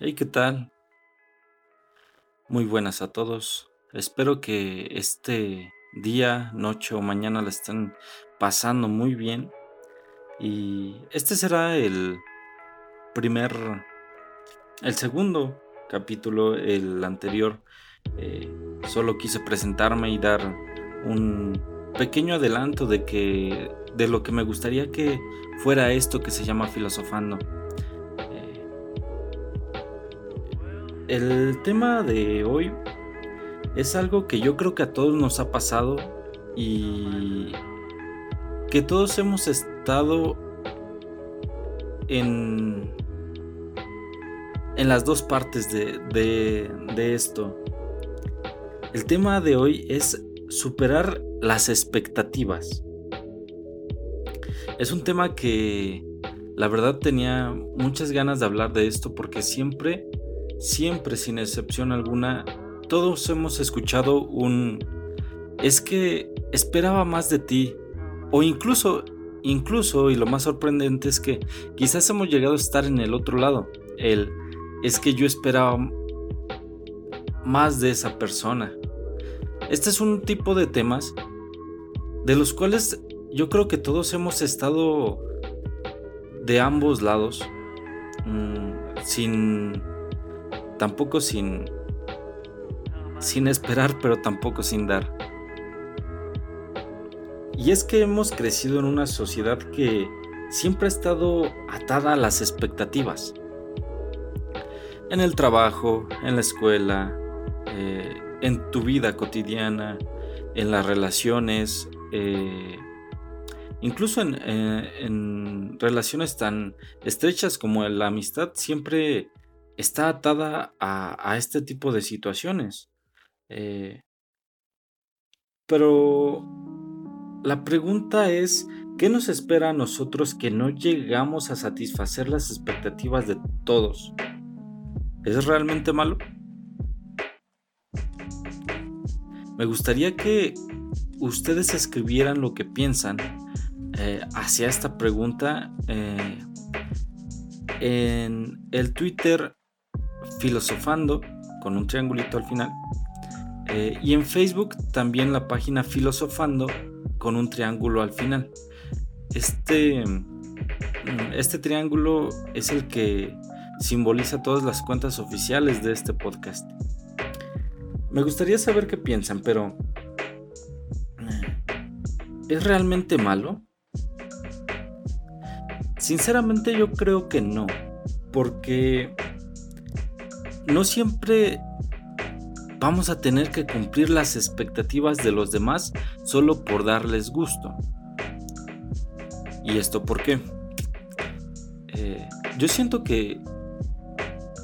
Hey, ¿qué tal? Muy buenas a todos. Espero que este día, noche o mañana la estén pasando muy bien. Y este será el primer, el segundo capítulo. El anterior eh, solo quise presentarme y dar un pequeño adelanto de que de lo que me gustaría que fuera esto que se llama filosofando. El tema de hoy es algo que yo creo que a todos nos ha pasado y que todos hemos estado en, en las dos partes de, de esto. El tema de hoy es superar las expectativas. Es un tema que la verdad tenía muchas ganas de hablar de esto porque siempre siempre sin excepción alguna, todos hemos escuchado un es que esperaba más de ti o incluso incluso y lo más sorprendente es que quizás hemos llegado a estar en el otro lado, el es que yo esperaba más de esa persona. Este es un tipo de temas de los cuales yo creo que todos hemos estado de ambos lados mm, sin tampoco sin sin esperar, pero tampoco sin dar. Y es que hemos crecido en una sociedad que siempre ha estado atada a las expectativas. En el trabajo, en la escuela, eh, en tu vida cotidiana, en las relaciones, eh, incluso eh, en, relaciones tan estrechas como la amistad, siempre está atada a, este tipo de situaciones. Eh, pero la pregunta es, ¿qué nos espera a nosotros que no llegamos a satisfacer las expectativas de todos? ¿Es realmente malo? Me gustaría que ustedes escribieran lo que piensan eh, hacia esta pregunta eh, en el Twitter filosofando con un triangulito al final. Eh, y en Facebook también la página filosofando con un triángulo al final. Este, mm, este triángulo es el que simboliza todas las cuentas oficiales de este podcast. Me gustaría saber qué piensan, pero ¿es realmente malo? Sinceramente yo creo que no, porque no siempre vamos a tener que cumplir las expectativas de los demás solo por darles gusto. ¿Y esto por qué? Eh, yo siento que,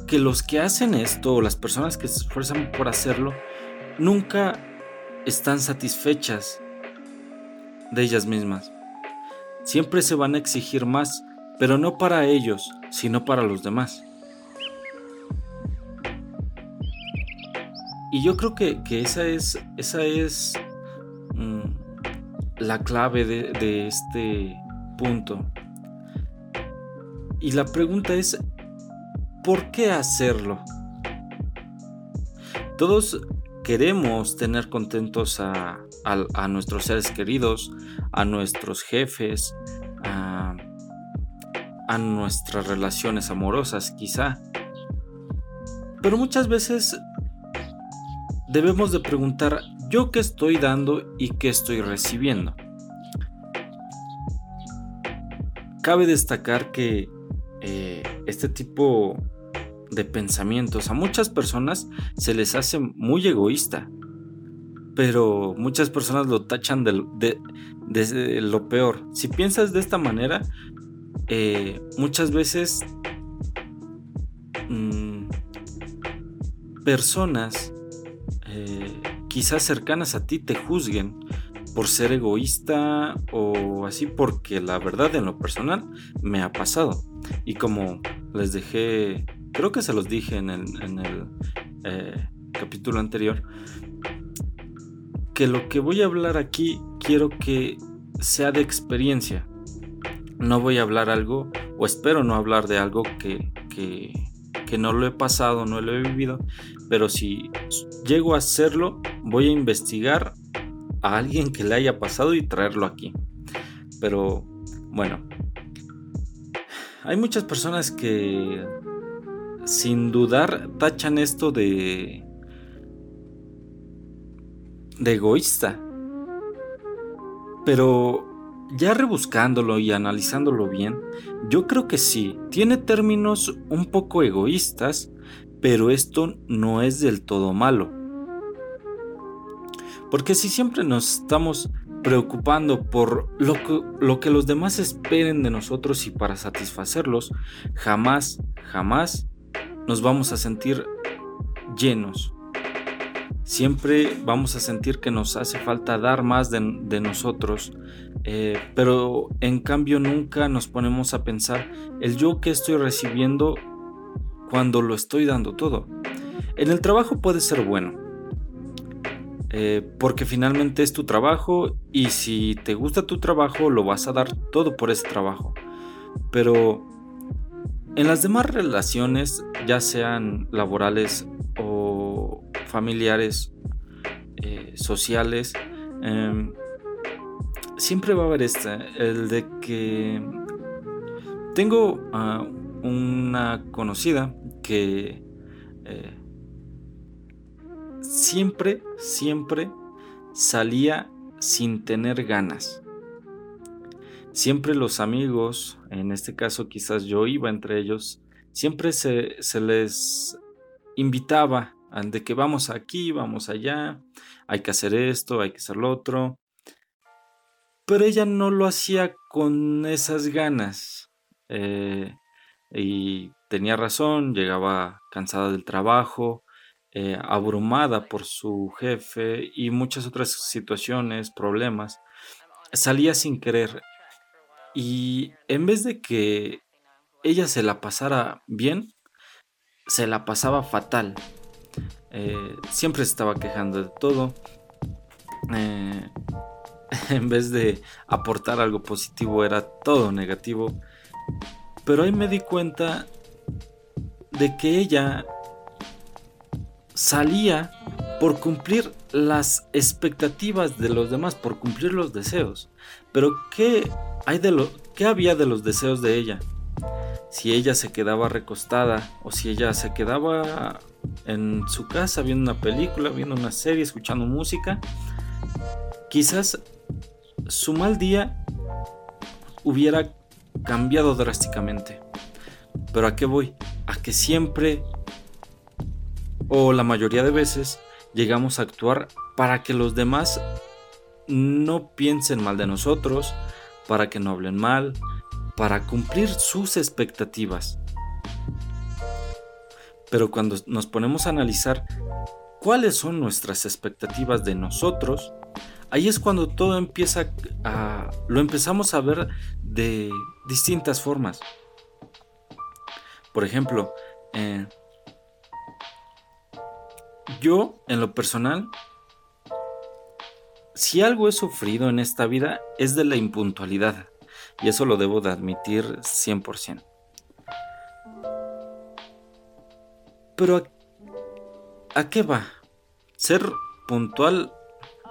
que los que hacen esto, o las personas que se esfuerzan por hacerlo, nunca están satisfechas de ellas mismas. Siempre se van a exigir más, pero no para ellos, sino para los demás. Y yo creo que, esa es, esa es mm, la clave de, este punto. Y la pregunta es, ¿por qué hacerlo? Todos queremos tener contentos a, a, nuestros seres queridos, a nuestros jefes, a, a, nuestras relaciones amorosas quizá. Pero muchas veces debemos de preguntar yo qué estoy dando y qué estoy recibiendo. Cabe destacar que eh, este tipo de pensamientos a muchas personas se les hace muy egoísta, pero muchas personas lo tachan de, lo peor. Si piensas de esta manera, eh, muchas veces mm, personas eh, quizás cercanas a ti te juzguen por ser egoísta o así, porque la verdad en lo personal me ha pasado. Y como les dejé, creo que se los dije en el, eh, capítulo anterior, que lo que voy a hablar aquí quiero que sea de experiencia. No voy a hablar algo, o espero no hablar de algo que, que que no lo he pasado, no lo he vivido, pero si llego a hacerlo, voy a investigar a alguien que le haya pasado y traerlo aquí. Pero bueno, hay muchas personas que sin dudar tachan esto de de egoísta. Pero ya rebuscándolo y analizándolo bien, yo creo que sí, tiene términos un poco egoístas, pero esto no es del todo malo. Porque si siempre nos estamos preocupando por lo que, lo que los demás esperen de nosotros y para satisfacerlos, jamás, jamás nos vamos a sentir llenos. Siempre vamos a sentir que nos hace falta dar más de, nosotros, eh, pero en cambio nunca nos ponemos a pensar el yo que estoy recibiendo cuando lo estoy dando todo. En el trabajo puede ser bueno, eh, porque finalmente es tu trabajo y si te gusta tu trabajo lo vas a dar todo por ese trabajo. Pero en las demás relaciones, ya sean laborales familiares, eh, sociales, em, siempre va a haber este, el de que tengo a una conocida que eh, siempre, siempre salía sin tener ganas. Siempre los amigos, en este caso quizás yo iba entre ellos, siempre se, les invitaba de que vamos aquí, vamos allá, hay que hacer esto, hay que hacer lo otro. Pero ella no lo hacía con esas ganas. Eh, y tenía razón, llegaba cansada del trabajo, eh, abrumada por su jefe y muchas otras situaciones, problemas. Salía sin querer y en vez de que ella se la pasara bien, se la pasaba fatal. Eh, siempre se estaba quejando de todo. Eh, en vez de aportar algo positivo era todo negativo. Pero ahí me di cuenta de que ella salía por cumplir las expectativas de los demás, por cumplir los deseos. Pero ¿qué hay de lo qué había de los deseos de ella? Si ella se quedaba recostada o si ella se quedaba en su casa viendo una película, viendo una serie, escuchando música, quizás su mal día hubiera cambiado drásticamente. Pero ¿a qué voy? A que siempre o la mayoría de veces llegamos a actuar para que los demás no piensen mal de nosotros, para que no hablen mal, para cumplir sus expectativas. Pero cuando nos ponemos a analizar cuáles son nuestras expectativas de nosotros, ahí es cuando todo empieza a... lo empezamos a ver de distintas formas. Por ejemplo, eh, yo, en lo personal, si algo he sufrido en esta vida es de la impuntualidad, y eso lo debo de admitir 100%. Pero ¿a, qué va? Ser puntual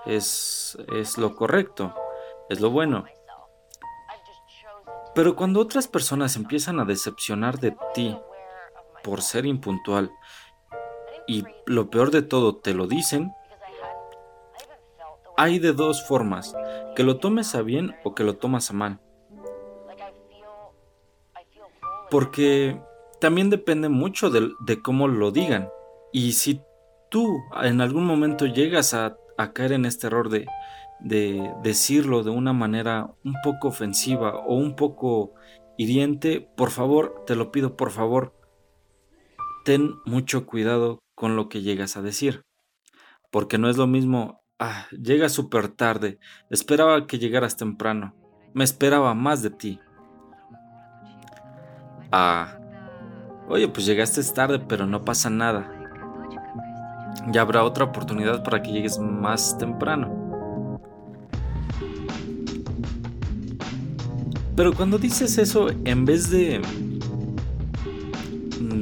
es, es lo correcto, es lo bueno. Pero cuando otras personas empiezan a decepcionar de ti por ser impuntual y lo peor de todo te lo dicen, hay de dos formas, que lo tomes a bien o que lo tomas a mal. Porque también depende mucho de, cómo lo digan. Y si tú en algún momento llegas a, caer en este error de, de decirlo de una manera un poco ofensiva o un poco hiriente, por favor, te lo pido, por favor, ten mucho cuidado con lo que llegas a decir. Porque no es lo mismo, ah, llega súper tarde, esperaba que llegaras temprano, me esperaba más de ti. Ah, oye, pues llegaste tarde, pero no pasa nada. Ya habrá otra oportunidad para que llegues más temprano. Pero cuando dices eso, en vez de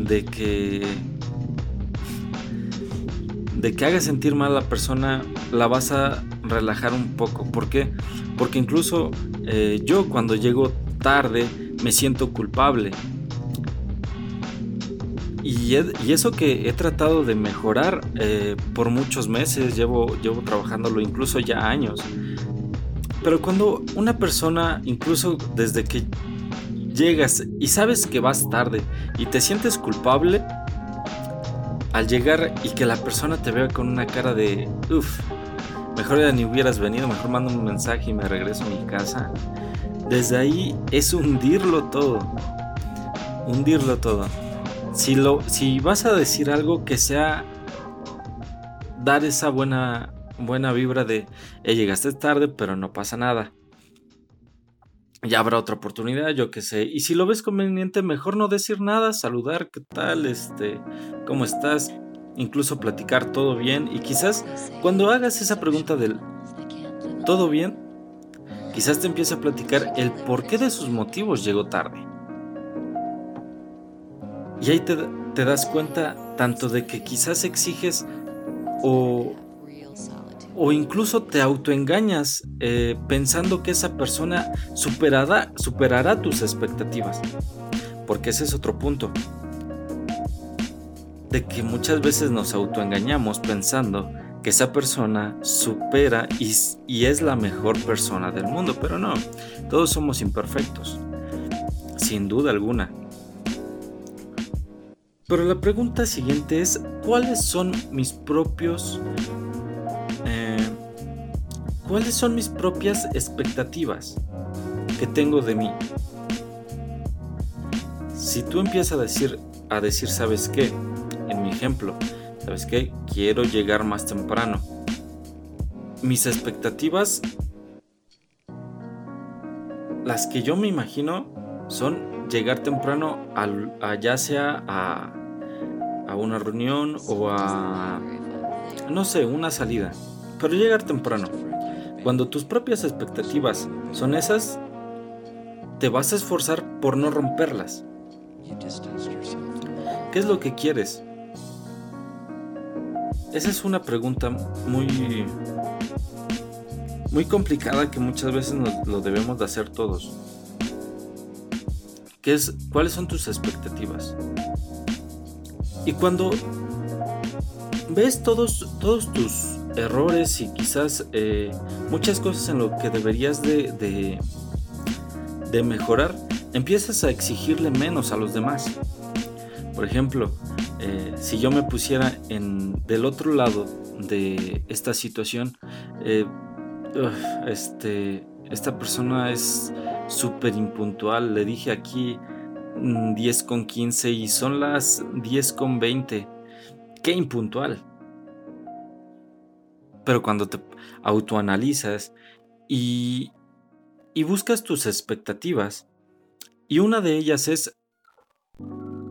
de que de que haga sentir mal a la persona, la vas a relajar un poco. ¿Por qué? Porque incluso eh, yo cuando llego tarde me siento culpable. Y, eso que he tratado de mejorar eh, por muchos meses, llevo, llevo trabajándolo incluso ya años. Pero cuando una persona, incluso desde que llegas y sabes que vas tarde y te sientes culpable, al llegar y que la persona te vea con una cara de, uff, mejor ya ni hubieras venido, mejor mando un mensaje y me regreso a mi casa. Desde ahí es hundirlo todo. Hundirlo todo. Si, lo, si vas a decir algo que sea dar esa buena, buena vibra de, eh, llegaste tarde, pero no pasa nada. Ya habrá otra oportunidad, yo qué sé. Y si lo ves conveniente, mejor no decir nada, saludar, ¿qué tal? Este, ¿cómo estás? Incluso platicar todo bien. Y quizás cuando hagas esa pregunta del ¿todo bien? Quizás te empiece a platicar el porqué de sus motivos llegó tarde. Y ahí te, das cuenta tanto de que quizás exiges o o incluso te autoengañas eh, pensando que esa persona superará, superará tus expectativas. Porque ese es otro punto. De que muchas veces nos autoengañamos pensando que esa persona supera y, y es la mejor persona del mundo. Pero no, todos somos imperfectos. Sin duda alguna. Pero la pregunta siguiente es, ¿cuáles son mis propios ¿Cuáles son mis propias expectativas que tengo de mí? Si tú empiezas a decir, a decir, ¿sabes qué? En mi ejemplo, ¿sabes qué? Quiero llegar más temprano. Mis expectativas, las que yo me imagino, son llegar temprano a, ya sea a, a una reunión o a, no sé, una salida. Pero llegar temprano. Cuando tus propias expectativas son esas, te vas a esforzar por no romperlas. ¿Qué es lo que quieres? Esa es una pregunta muy muy complicada que muchas veces lo debemos de hacer todos. ¿Qué es cuáles son tus expectativas? Y cuando ves todos todos tus errores y quizás eh, muchas cosas en lo que deberías de, de, mejorar, empiezas a exigirle menos a los demás. Por ejemplo, eh, si yo me pusiera en, del otro lado de esta situación, eh, este, esta persona es súper impuntual, le dije aquí 10 mm, con 15 y son las 10 con 20. Qué impuntual. Pero cuando te autoanalizas y, y buscas tus expectativas, y una de ellas es,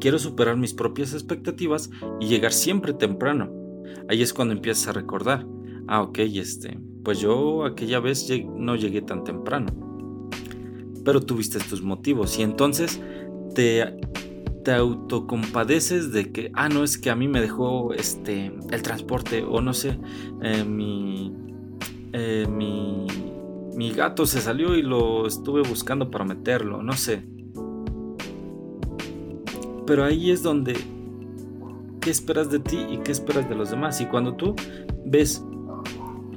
quiero superar mis propias expectativas y llegar siempre temprano. Ahí es cuando empiezas a recordar, ah, ok, este, pues yo aquella vez no llegué tan temprano. Pero tuviste tus motivos y entonces te autocompadeces de que, ah, no, es que a mí me dejó este, el transporte o no sé, eh, mi, eh, mi, mi gato se salió y lo estuve buscando para meterlo, no sé. Pero ahí es donde, ¿qué esperas de ti y qué esperas de los demás? Y cuando tú ves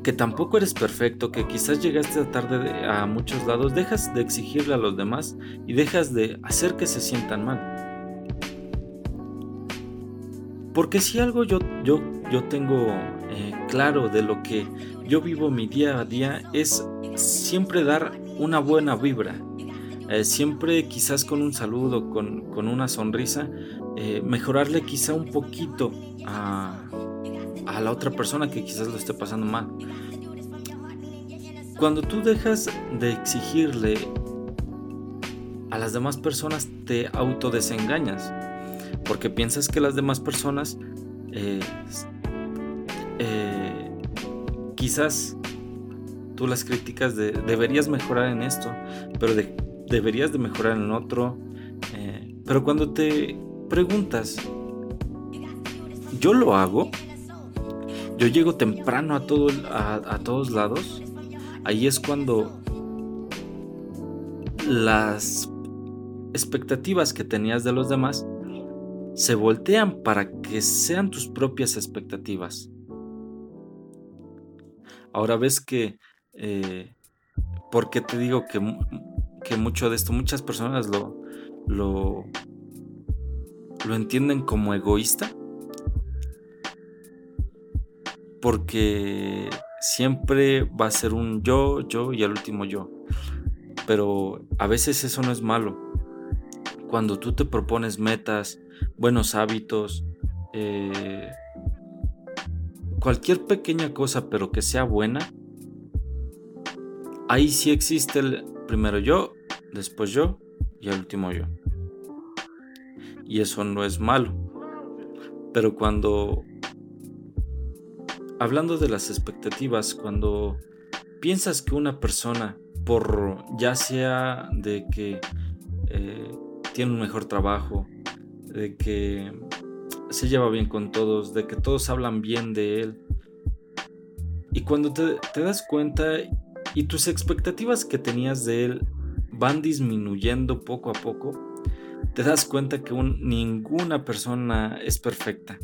que tampoco eres perfecto, que quizás llegaste tarde a muchos lados, dejas de exigirle a los demás y dejas de hacer que se sientan mal. Porque si algo yo, yo, yo tengo eh, claro de lo que yo vivo mi día a día es siempre dar una buena vibra. Eh, siempre quizás con un saludo, con, una sonrisa, eh, mejorarle quizá un poquito a, a la otra persona que quizás lo esté pasando mal. Cuando tú dejas de exigirle a las demás personas, te autodesengañas porque piensas que las demás personas eh, eh, quizás tú las críticas de deberías mejorar en esto, pero deberías de mejorar en otro. Eh, pero cuando te preguntas, ¿yo lo hago? ¿Yo llego temprano a, todo, a todos lados? Ahí es cuando las expectativas que tenías de los demás se voltean para que sean tus propias expectativas. Ahora ves que, eh, porque te digo que, que, mucho de esto, muchas personas lo, lo, lo entienden como egoísta, porque siempre va a ser un yo, yo y el último yo. Pero a veces eso no es malo. Cuando tú te propones metas, buenos hábitos, eh, cualquier pequeña cosa pero que sea buena, ahí sí existe el primero yo, después yo y el último yo. Y eso no es malo. Pero cuando, hablando de las expectativas, cuando piensas que una persona, por ya sea de que eh, tiene un mejor trabajo, de que se lleva bien con todos, de que todos hablan bien de él. Y cuando te, das cuenta y tus expectativas que tenías de él van disminuyendo poco a poco, te das cuenta que ninguna persona es perfecta.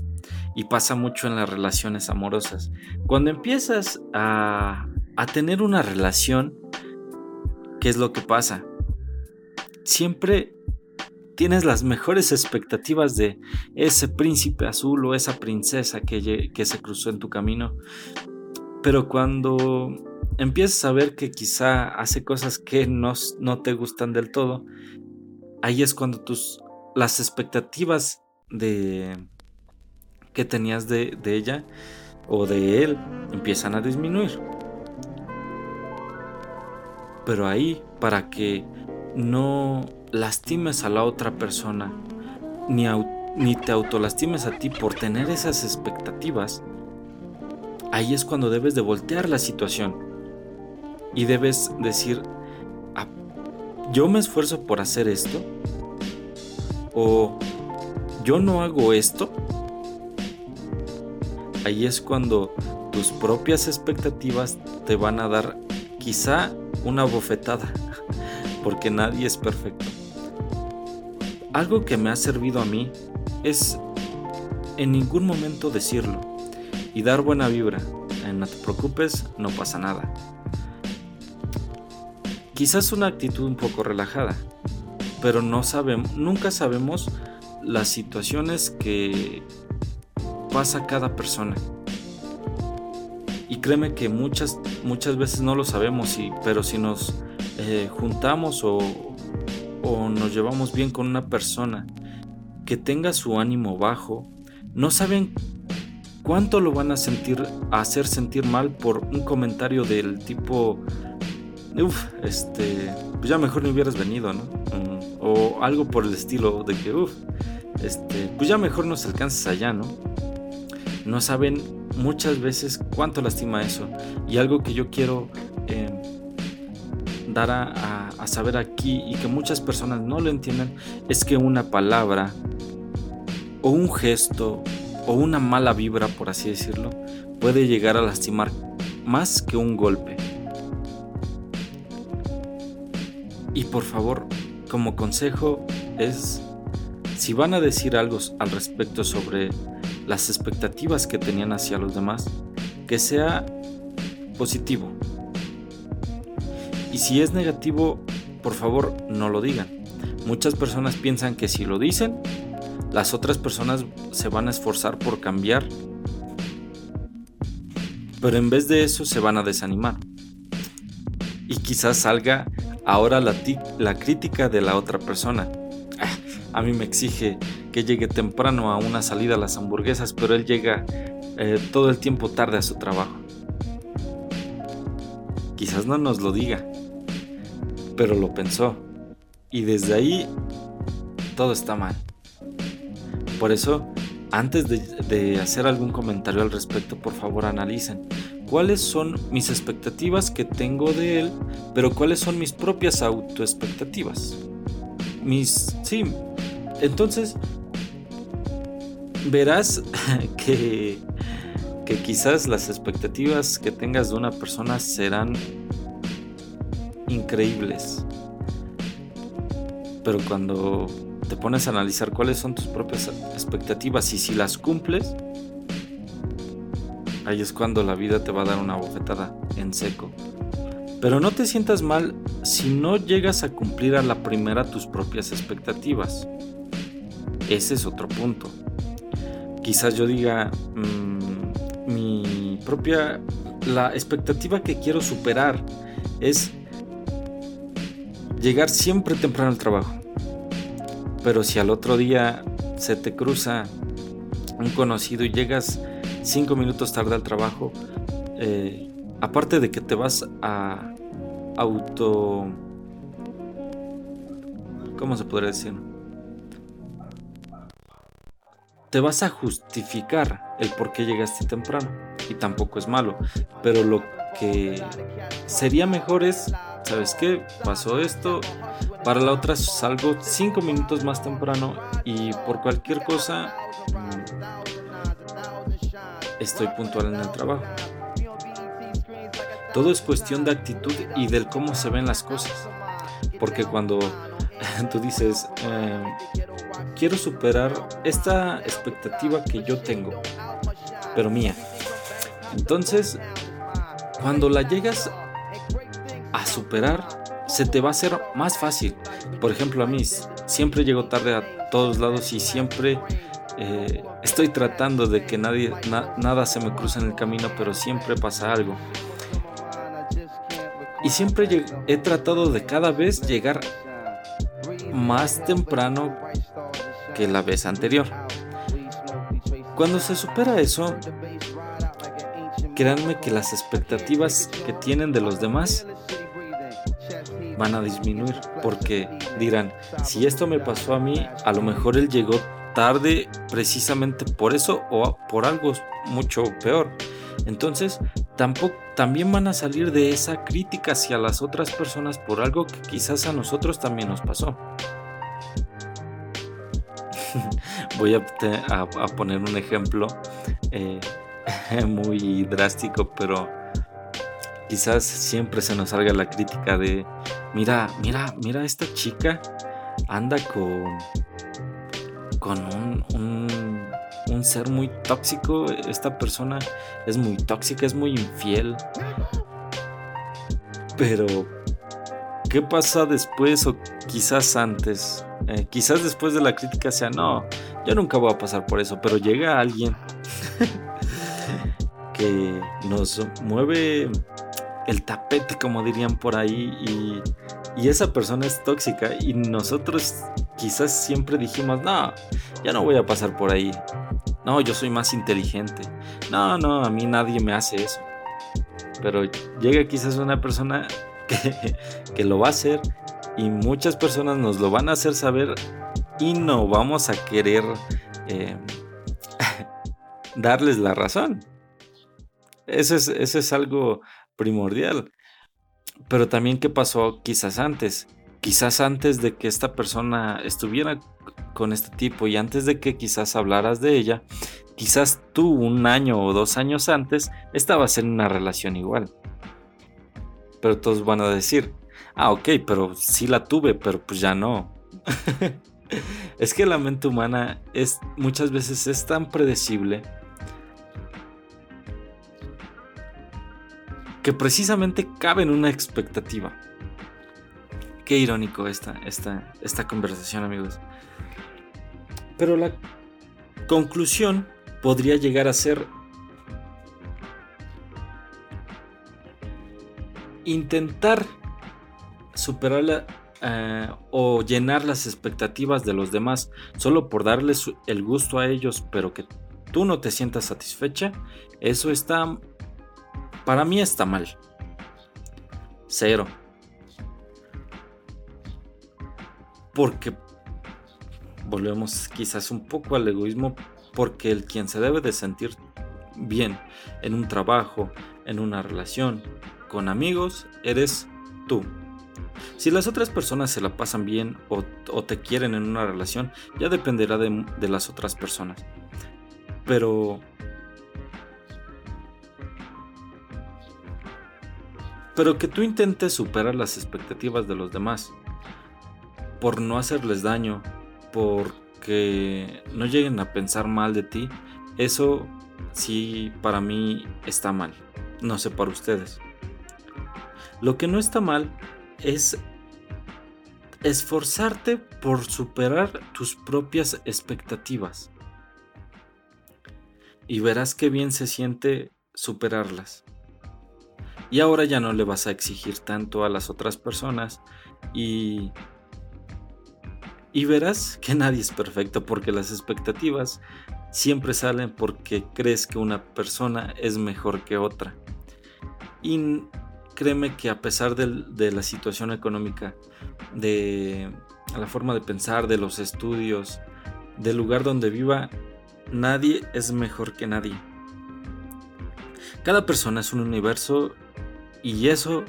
Y pasa mucho en las relaciones amorosas. Cuando empiezas a, a tener una relación, ¿qué es lo que pasa? Siempre tienes las mejores expectativas de ese príncipe azul o esa princesa que, que se cruzó en tu camino. Pero cuando empiezas a ver que quizá hace cosas que no, no te gustan del todo, ahí es cuando tus, las expectativas de, que tenías de, de ella o de él empiezan a disminuir. Pero ahí, para que no lastimes a la otra persona, ni, ni te autolastimes a ti por tener esas expectativas, ahí es cuando debes de voltear la situación y debes decir, ah, yo me esfuerzo por hacer esto o yo no hago esto. Ahí es cuando tus propias expectativas te van a dar quizá una bofetada, porque nadie es perfecto. Algo que me ha servido a mí es en ningún momento decirlo y dar buena vibra. no te preocupes, no pasa nada. Quizás una actitud un poco relajada, pero no sabemos, nunca sabemos las situaciones que pasa cada persona. Y créeme que muchas, muchas veces no lo sabemos, y, pero si nos eh, juntamos o, o nos llevamos bien con una persona que tenga su ánimo bajo, no saben cuánto lo van a sentir, a hacer sentir mal por un comentario del tipo, uff, este, pues ya mejor no hubieras venido, ¿no? Mm, o algo por el estilo de que, uff, este, pues ya mejor nos alcanzas allá, ¿no? No saben muchas veces cuánto lastima eso. Y algo que yo quiero eh, dar a, saber aquí y que muchas personas no lo entienden es que una palabra o un gesto o una mala vibra, por así decirlo, puede llegar a lastimar más que un golpe. Y por favor, como consejo es, si van a decir algo al respecto sobre las expectativas que tenían hacia los demás, que sea positivo, y si es negativo, por favor no lo digan. Muchas personas piensan que si lo dicen, las otras personas se van a esforzar por cambiar. Pero en vez de eso se van a desanimar. Y quizás salga ahora la, la crítica de la otra persona. A mí me exige que llegue temprano a una salida a las hamburguesas, pero él llega eh, todo el tiempo tarde a su trabajo. Quizás no nos lo diga, pero lo pensó. Y desde ahí todo está mal. Por eso, antes de, hacer algún comentario al respecto, por favor analicen cuáles son mis expectativas que tengo de él, pero cuáles son mis propias autoexpectativas. Mis, sí, entonces, verás que, que quizás las expectativas que tengas de una persona serán increíbles. Pero cuando te pones a analizar cuáles son tus propias expectativas y si las cumples, ahí es cuando la vida te va a dar una bofetada en seco. Pero no te sientas mal si no llegas a cumplir a la primera tus propias expectativas. Ese es otro punto. Quizás yo diga, mm, mi propia, la expectativa que quiero superar es llegar siempre temprano al trabajo. Pero si al otro día se te cruza un conocido y llegas cinco minutos tarde al trabajo, eh, aparte de que te vas a auto... ¿Cómo se podría decir? Te vas a justificar el por qué llegaste temprano. Y tampoco es malo. Pero lo que sería mejor es ¿sabes qué? Pasó esto. Para la otra salgo cinco minutos más temprano y por cualquier cosa mm, estoy puntual en el trabajo. Todo es cuestión de actitud y del cómo se ven las cosas. Porque cuando tú dices, eh, quiero superar esta expectativa que yo tengo, pero mía. Entonces, cuando la llegas a superar, se te va a hacer más fácil. Por ejemplo, a mí siempre llego tarde a todos lados y siempre eh, estoy tratando de que nadie, nada se me cruce en el camino, pero siempre pasa algo. Y siempre he tratado de cada vez llegar más temprano que la vez anterior. Cuando se supera eso, créanme que las expectativas que tienen de los demás van a disminuir porque dirán, si esto me pasó a mí, a lo mejor él llegó tarde precisamente por eso o por algo mucho peor. Entonces, tampoco también van a salir de esa crítica hacia las otras personas por algo que quizás a nosotros también nos pasó. Voy a, poner un ejemplo eh, muy drástico, pero quizás siempre se nos salga la crítica de, mira, mira, mira, esta chica anda con, con un, un, un ser muy tóxico, esta persona es muy tóxica, es muy infiel. Pero, ¿qué pasa después o quizás antes? Eh, quizás después de la crítica sea, no, yo nunca voy a pasar por eso, pero llega alguien que nos mueve el tapete, como dirían por ahí, y, esa persona es tóxica y nosotros quizás siempre dijimos, no, ya no voy a pasar por ahí, no, yo soy más inteligente, no, no, a mí nadie me hace eso, pero llega quizás una persona que, que lo va a hacer y muchas personas nos lo van a hacer saber y no vamos a querer eh, darles la razón. Eso es, eso es algo primordial. Pero también qué pasó quizás antes. Quizás antes de que esta persona estuviera con este tipo y antes de que quizás hablaras de ella, quizás tú un año o dos años antes estabas en una relación igual. Pero todos van a decir, ah, ok, pero sí la tuve, pero pues ya no. es que la mente humana es muchas veces es tan predecible que precisamente cabe en una expectativa. Qué irónico esta, esta, esta conversación, amigos. Pero la conclusión podría llegar a ser intentar superar eh, o llenar las expectativas de los demás solo por darles el gusto a ellos, pero que tú no te sientas satisfecha, eso está para mí está mal. Cero. Porque volvemos quizás un poco al egoísmo porque el quien se debe de sentir bien en un trabajo, en una relación, con amigos, eres tú. Si las otras personas se la pasan bien o, te quieren en una relación, ya dependerá de las otras personas. pero pero que tú intentes superar las expectativas de los demás por no hacerles daño, porque no lleguen a pensar mal de ti, eso sí para mí está mal. No sé para ustedes. Lo que no está mal es esforzarte por superar tus propias expectativas. Y verás qué bien se siente superarlas. Y ahora ya no le vas a exigir tanto a las otras personas y y verás que nadie es perfecto porque las expectativas siempre salen porque crees que una persona es mejor que otra. Y créeme que a pesar de, la situación económica, de la forma de pensar, de los estudios, del lugar donde viva, nadie es mejor que nadie. Cada persona es un universo y eso,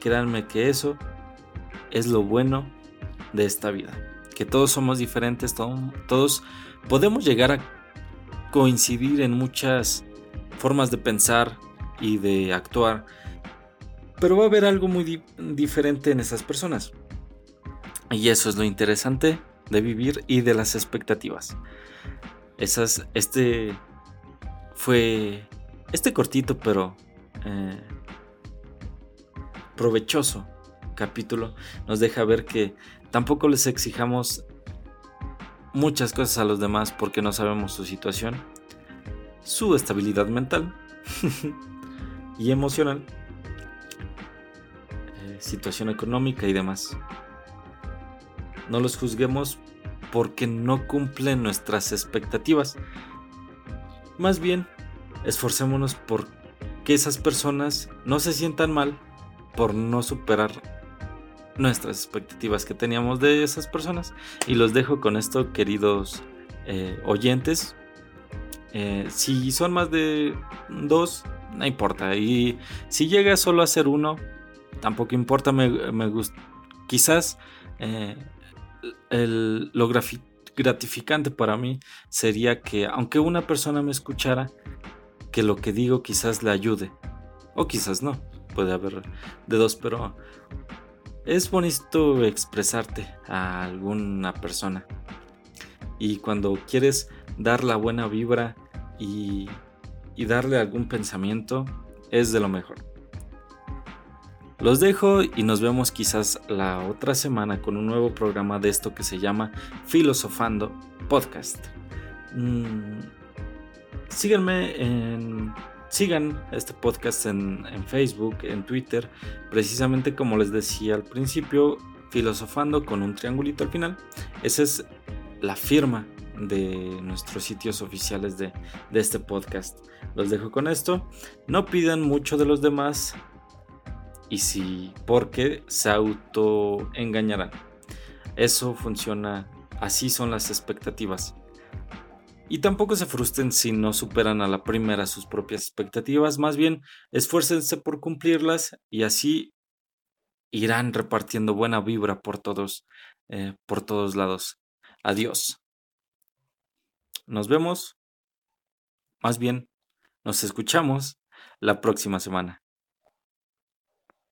créanme que eso es lo bueno de esta vida que todos somos diferentes, todos podemos llegar a coincidir en muchas formas de pensar y de actuar, pero va a haber algo muy diferente en esas personas. Y eso es lo interesante de vivir y de las expectativas. Esas, este fue este cortito pero eh, provechoso capítulo nos deja ver que Tampoco les exijamos muchas cosas a los demás porque no sabemos su situación, su estabilidad mental y emocional, eh, situación económica y demás. No los juzguemos porque no cumplen nuestras expectativas. Más bien, esforcémonos por que esas personas no se sientan mal por no superar nuestras expectativas que teníamos de esas personas. Y los dejo con esto, queridos eh, oyentes. Eh, si son más de dos, no importa. Y si llega solo a ser uno, tampoco importa. Me, me gusta. Quizás eh, lo gratificante para mí sería que, aunque una persona me escuchara, que lo que digo quizás le ayude. O quizás no. Puede haber de dos, pero es bonito expresarte a alguna persona. Y cuando quieres dar la buena vibra y, darle algún pensamiento, es de lo mejor. Los dejo y nos vemos quizás la otra semana con un nuevo programa de esto que se llama Filosofando Podcast. Mm, síganme en Sigan este podcast en, Facebook, en Twitter, precisamente como les decía al principio, filosofando con un triangulito al final. Esa es la firma de nuestros sitios oficiales de, de este podcast. Los dejo con esto. No pidan mucho de los demás y si, porque se autoengañarán. Eso funciona, así son las expectativas. Y tampoco se frustren si no superan a la primera sus propias expectativas, más bien esfuércense por cumplirlas y así irán repartiendo buena vibra por todos, eh, por todos lados. Adiós. Nos vemos, más bien, nos escuchamos la próxima semana.